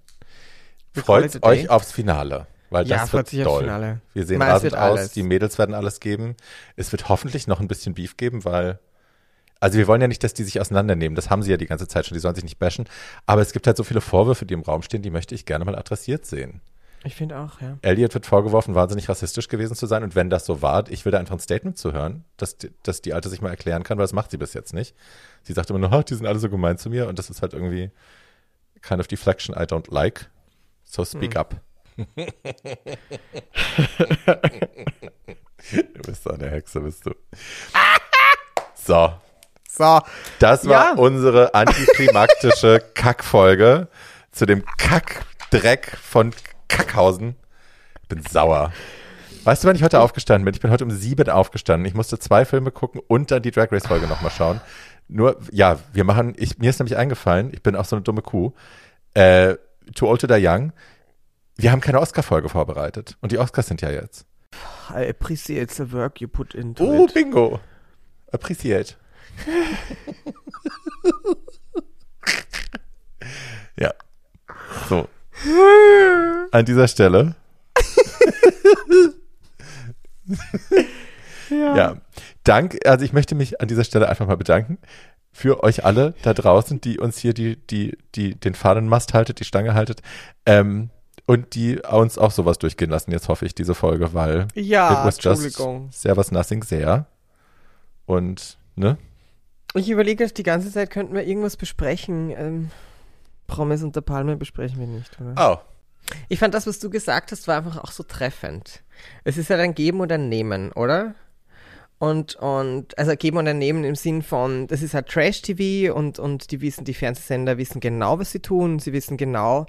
Freut euch aufs Finale. Weil
Ja,
das wird doll.
Finale.
Wir sehen
Mal,
rasend aus,
alles.
die Mädels werden alles geben. Es wird hoffentlich noch ein bisschen Beef geben, weil also wir wollen ja nicht, dass die sich auseinandernehmen. Das haben sie ja die ganze Zeit schon. Die sollen sich nicht bashen. Aber es gibt halt so viele Vorwürfe, die im Raum stehen, die möchte ich gerne mal adressiert sehen.
Ich finde auch, ja.
Elliot wird vorgeworfen, wahnsinnig rassistisch gewesen zu sein. Und wenn das so war, ich will da einfach ein Statement zu hören, dass, die- dass die Alte sich mal erklären kann, weil das macht sie bis jetzt nicht. Sie sagt immer nur, "Ha, die sind alle so gemein zu mir. Und das ist halt irgendwie kind of deflection I don't like. So speak up. [laughs] du bist so eine Hexe, bist du. [laughs] So,
So,
das war
Ja.
unsere antiklimaktische [laughs] Kackfolge zu dem Kackdreck von Kackhausen. Ich bin sauer. Weißt du, wann ich heute aufgestanden bin? Ich bin heute um sieben aufgestanden. Ich musste zwei Filme gucken und dann die Drag Race Folge nochmal schauen. Nur, ja, wir machen, ich, mir ist nämlich eingefallen, ich bin auch so eine dumme Kuh, äh, Too Old to Die Young, wir haben keine Oscar-Folge vorbereitet. Und die Oscars sind ja jetzt.
I appreciate the work you put into
Oh,
it.
bingo. Appreciate. [laughs] ja. So. an dieser Stelle.
Ja.
Ja, Dank, also ich möchte mich an dieser Stelle einfach mal bedanken für euch alle da draußen, die uns hier die, die, die, den Fahnenmast haltet, die Stange haltet, ähm, und die uns auch sowas durchgehen lassen, jetzt hoffe ich, diese Folge, weil
Ja,
it was just
Entschuldigung.
sehr was nothing sehr. Und, ne?
Ich überlege die ganze Zeit, könnten wir irgendwas besprechen. Ähm, Promis unter Palme besprechen wir nicht, oder?
Oh,
Ich fand das, was du gesagt hast, war einfach auch so treffend. Es ist halt ein Geben und ein Nehmen, oder? Und, und also geben und ein Nehmen im Sinn von, das ist halt Trash-TV und, und die wissen, die Fernsehsender wissen genau, was sie tun. Sie wissen genau,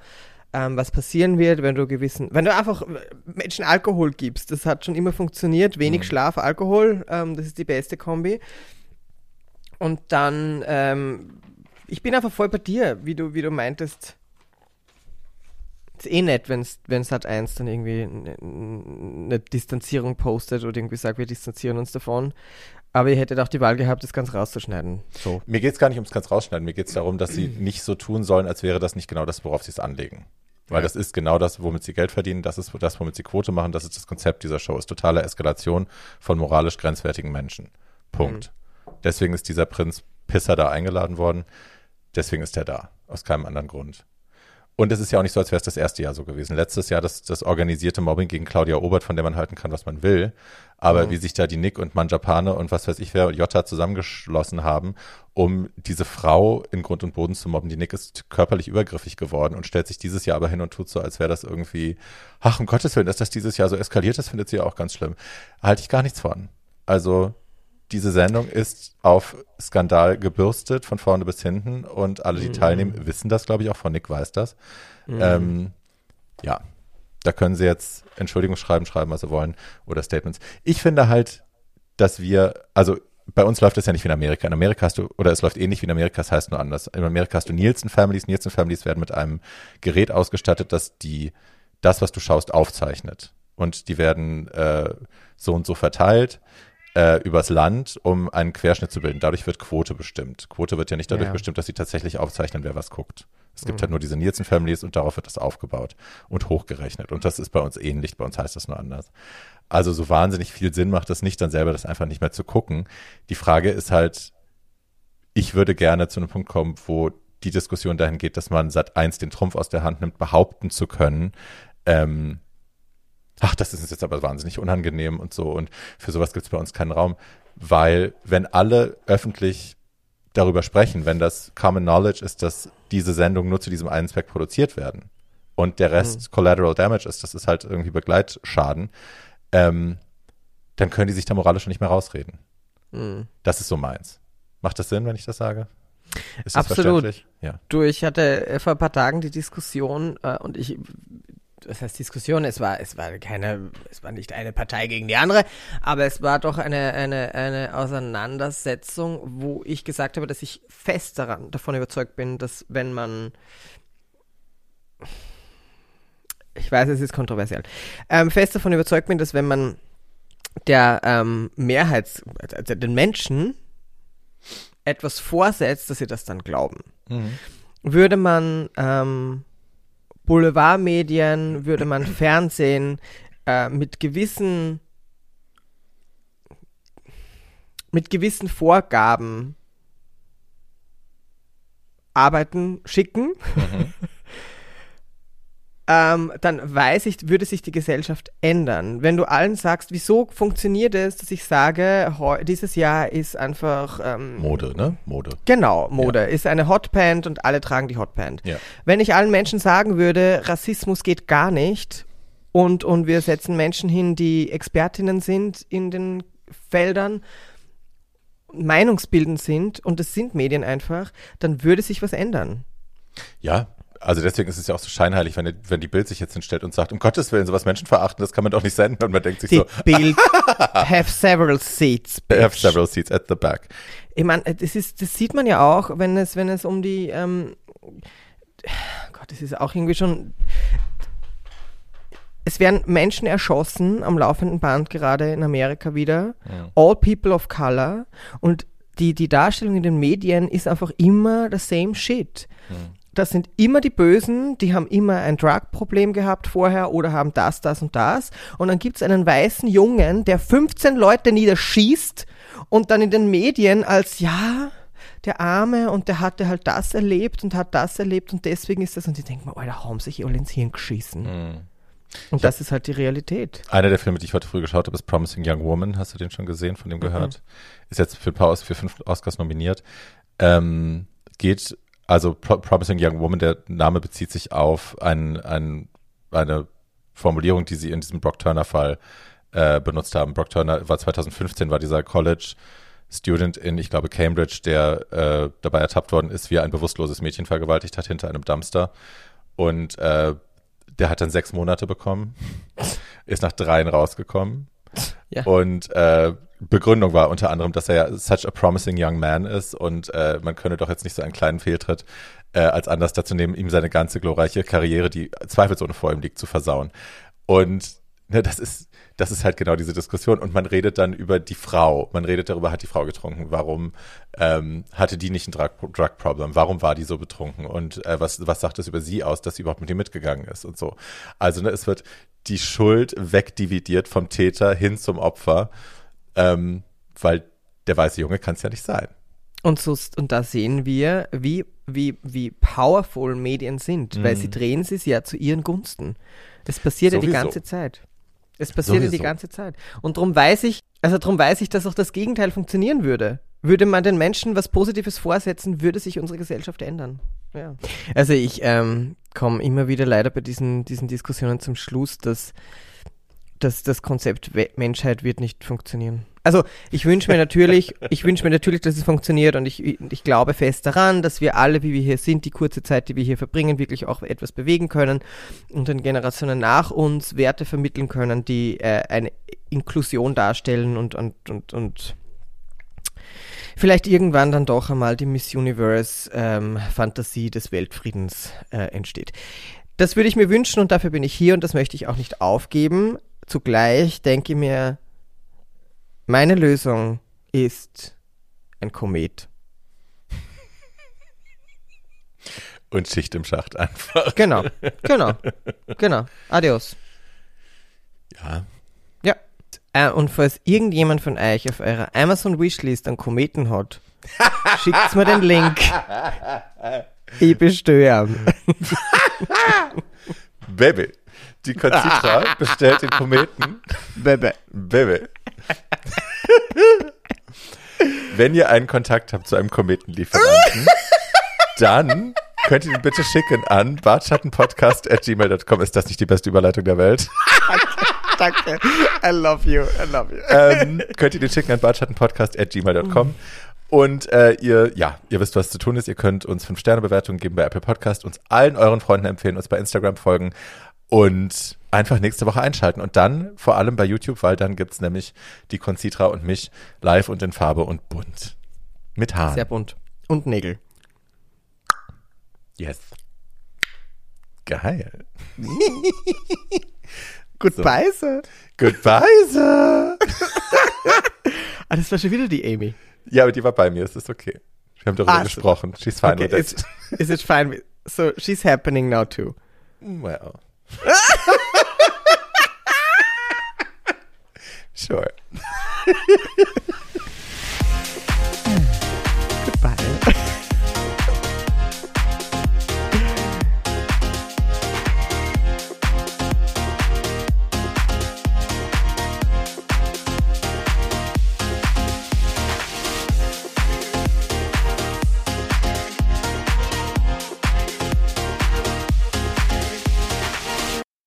ähm, was passieren wird, wenn du gewissen, wenn du einfach Menschen Alkohol gibst. Das hat schon immer funktioniert. Wenig Schlaf, Alkohol, ähm, das ist die beste Kombi. Und dann, ähm, ich bin einfach voll bei dir, wie du, wie du meintest. Ist eh nett, wenn es hat eins dann irgendwie eine ne Distanzierung postet oder irgendwie sagt, wir distanzieren uns davon. Aber ihr hättet auch die Wahl gehabt, das ganz rauszuschneiden. So.
mir geht's gar nicht ums ganz rausschneiden, mir geht's darum, dass sie nicht so tun sollen, als wäre das nicht genau das, worauf sie es anlegen. Weil
Ja.
das ist genau das, womit sie Geld verdienen, das ist das, womit sie Quote machen, das ist das Konzept dieser Show, ist totale Eskalation von moralisch grenzwertigen Menschen. Punkt. Deswegen ist dieser Prinz Pisser da eingeladen worden, deswegen ist er da, aus keinem anderen Grund. Und es ist ja auch nicht so, als wäre es das erste Jahr so gewesen. Letztes Jahr das, das organisierte Mobbing gegen Claudia Obert, von der man halten kann, was man will. Aber wie sich da die Nick und Manjapane und was weiß ich wer, Jota zusammengeschlossen haben, um diese Frau in Grund und Boden zu mobben. Die Nick ist körperlich übergriffig geworden und stellt sich dieses Jahr aber hin und tut so, als wäre das irgendwie, ach, um Gottes Willen, dass das dieses Jahr so eskaliert ist, findet sie ja auch ganz schlimm. Halte ich gar nichts von. Also, diese Sendung ist auf Skandal gebürstet, von vorne bis hinten. Und alle, die teilnehmen, wissen das, glaube ich, auch von Nick weiß das. Ähm, ja, da können sie jetzt Entschuldigung schreiben, schreiben, was sie wollen, oder Statements. Ich finde halt, dass wir, also bei uns läuft das ja nicht wie in Amerika. In Amerika hast du, oder es läuft ähnlich wie in Amerika, es heißt nur anders. In Amerika hast du Nielsen-Families. Nielsen-Families werden mit einem Gerät ausgestattet, das die, das, was du schaust, aufzeichnet. Und die werden äh, so und so verteilt äh, übers Land, um einen Querschnitt zu bilden. Dadurch wird Quote bestimmt. Quote wird ja nicht dadurch
Ja.
bestimmt, dass sie tatsächlich aufzeichnen, wer was guckt. Es gibt halt nur diese Nielsen-Families und darauf wird das aufgebaut und hochgerechnet. Und das ist bei uns ähnlich, bei uns heißt das nur anders. Also so wahnsinnig viel Sinn macht es nicht, dann selber das einfach nicht mehr zu gucken. Die Frage ist halt, ich würde gerne zu einem Punkt kommen, wo die Diskussion dahin geht, dass man Sat 1 den Trumpf aus der Hand nimmt, behaupten zu können, ähm, ach, das ist uns jetzt aber wahnsinnig unangenehm und so. Und für sowas gibt es bei uns keinen Raum, weil wenn alle öffentlich darüber sprechen, wenn das Common Knowledge ist, dass diese Sendungen nur zu diesem einen Zweck produziert werden und der Rest Collateral Damage ist, das ist halt irgendwie Begleitschaden, ähm, dann können die sich da moralisch schon nicht mehr rausreden.
Mhm.
Das ist so meins. Macht das Sinn, wenn ich das sage? Ist das
Absolut.
Ja.
Du, ich hatte vor ein paar Tagen die Diskussion äh, und ich, das heißt Diskussion, es war, es war keine, es war nicht eine Partei gegen die andere, aber es war doch eine, eine, eine Auseinandersetzung, wo ich gesagt habe, dass ich fest daran, davon überzeugt bin, dass wenn man ich weiß, es ist kontroversiell, ähm, fest davon überzeugt bin, dass wenn man der ähm, Mehrheits, also den Menschen etwas vorsetzt, dass sie das dann glauben würde man ähm, Boulevardmedien, würde man Fernsehen äh, mit gewissen mit gewissen Vorgaben arbeiten, schicken, ähm, dann weiß ich, würde sich die Gesellschaft ändern. Wenn du allen sagst, wieso funktioniert es, dass ich sage, dieses Jahr ist einfach ähm,
Mode, ne? Mode.
Genau, Mode ist eine Hotpant und alle tragen die Hotpant.
Ja.
Wenn ich allen Menschen sagen würde, Rassismus geht gar nicht und, und wir setzen Menschen hin, die Expertinnen sind in den Feldern, meinungsbildend sind und es sind Medien einfach, dann würde sich was ändern.
Ja, also deswegen ist es ja auch so scheinheilig, wenn die, wenn die Bild sich jetzt hinstellt und sagt, um Gottes Willen, sowas Menschen verachten, das kann man doch nicht senden. Und man denkt sich
Die
so,
Bild [laughs] have several seats.
I have
bitch.
several seats at the back.
Ich meine, das, ist, das sieht man ja auch, wenn es, wenn es um die, ähm, Gott, das ist auch irgendwie schon, es werden Menschen erschossen am laufenden Band gerade in Amerika wieder, all people of color und die, die Darstellung in den Medien ist einfach immer the same shit. Das sind immer die Bösen, die haben immer ein Drug-Problem gehabt vorher oder haben das, das und das. Und dann gibt's einen weißen Jungen, der 15 Leute niederschießt und dann in den Medien als, ja, der Arme und der hatte halt das erlebt und hat das erlebt und deswegen ist das. Und die denken mir, Alter, haben sich alle ins Hirn geschissen.
Mhm.
Und das ist halt die Realität.
Einer der Filme, die ich heute früh geschaut habe, ist Promising Young Woman. Hast du den schon gesehen, von dem gehört? Ist jetzt für, ein paar für fünf Oscars nominiert. Ähm, geht, also Pro Promising Young Woman, der Name bezieht sich auf ein, ein, eine Formulierung, die sie in diesem Brock Turner-Fall äh, benutzt haben. Brock Turner war 2015, war dieser College Student in, ich glaube, Cambridge, der äh, dabei ertappt worden ist, wie er ein bewusstloses Mädchen vergewaltigt hat hinter einem Dumpster. Und äh, der hat dann sechs Monate bekommen, [laughs] ist nach dreien rausgekommen.
Ja.
Und äh, Begründung war unter anderem, dass er ja such a promising young man ist und äh, man könne doch jetzt nicht so einen kleinen Fehltritt äh, als Anlass dazu nehmen, ihm seine ganze glorreiche Karriere, die zweifelsohne vor ihm liegt, zu versauen. Und ne, das ist, das ist halt genau diese Diskussion. Und man redet dann über die Frau. Man redet darüber, hat die Frau getrunken? Warum ähm, hatte die nicht ein Drug, Drug Problem? Warum war die so betrunken? Und äh, was, was sagt es über sie aus, dass sie überhaupt mit ihm mitgegangen ist und so? Also ne, es wird die Schuld wegdividiert vom Täter hin zum Opfer, ähm, weil der weiße Junge kann es ja nicht sein.
Und, so, und da sehen wir, wie, wie, wie powerful Medien sind, weil
Mhm.
sie drehen es ja zu ihren Gunsten. Das passiert ja die
Sowieso.
ganze Zeit. Es passiert ja die
Sowieso.
ganze Zeit. Und darum weiß ich, also darum weiß ich, dass auch das Gegenteil funktionieren würde. Würde man den Menschen was Positives vorsetzen, würde sich unsere Gesellschaft ändern. Ja. Also ich ähm, komme immer wieder leider bei diesen, diesen Diskussionen zum Schluss, dass, dass das Konzept Menschheit wird nicht funktionieren. Also ich wünsche mir natürlich, [laughs] ich wünsche mir natürlich, dass es funktioniert und ich, ich glaube fest daran, dass wir alle, wie wir hier sind, die kurze Zeit, die wir hier verbringen, wirklich auch etwas bewegen können und den Generationen nach uns Werte vermitteln können, die äh, eine Inklusion darstellen und, und, und, und vielleicht irgendwann dann doch einmal die Miss Universe ähm, Fantasie des Weltfriedens äh, entsteht. Das würde ich mir wünschen und dafür bin ich hier und das möchte ich auch nicht aufgeben. Zugleich denke ich mir, meine Lösung ist ein Komet.
Und Schicht im Schacht einfach.
Genau, genau, genau. Adios.
Ja.
Ja. Äh, und falls irgendjemand von euch auf eurer Amazon Wishlist einen Kometen hat, [laughs] schickt mir den Link. Ich ihn.
Baby. Die Conchitra [laughs] bestellt den Kometen.
Bebe.
Baby. Wenn ihr einen Kontakt habt zu einem Kometenlieferanten, [laughs] dann könnt ihr ihn bitte schicken an bartschattenpodcast.gmail.com. Ist das nicht die beste Überleitung der Welt? [laughs]
Danke. I love you. I love you.
ähm, könnt ihr den schicken an bartschattenpodcast.gmail.com. Und äh, ihr, ja, ihr wisst, was zu tun ist. Ihr könnt uns fünf Sterne Bewertungen geben bei Apple Podcast, uns allen euren Freunden empfehlen, uns bei Instagram folgen und einfach nächste Woche einschalten. Und dann vor allem bei YouTube, weil dann gibt's nämlich die Concitra und mich live und in Farbe und bunt. Mit Haaren.
Sehr bunt. Und Nägel.
yes. Geil. [laughs]
Goodbye, Sir.
Goodbye, Sir. [laughs]
Ah, das war schon wieder die Amy.
Ja, aber die war bei mir, es ist okay. Wir haben darüber
Ah, so.
gesprochen. She's fine
Okay,
with it.
is it fine? With, so she's happening now too.
Well. Sure.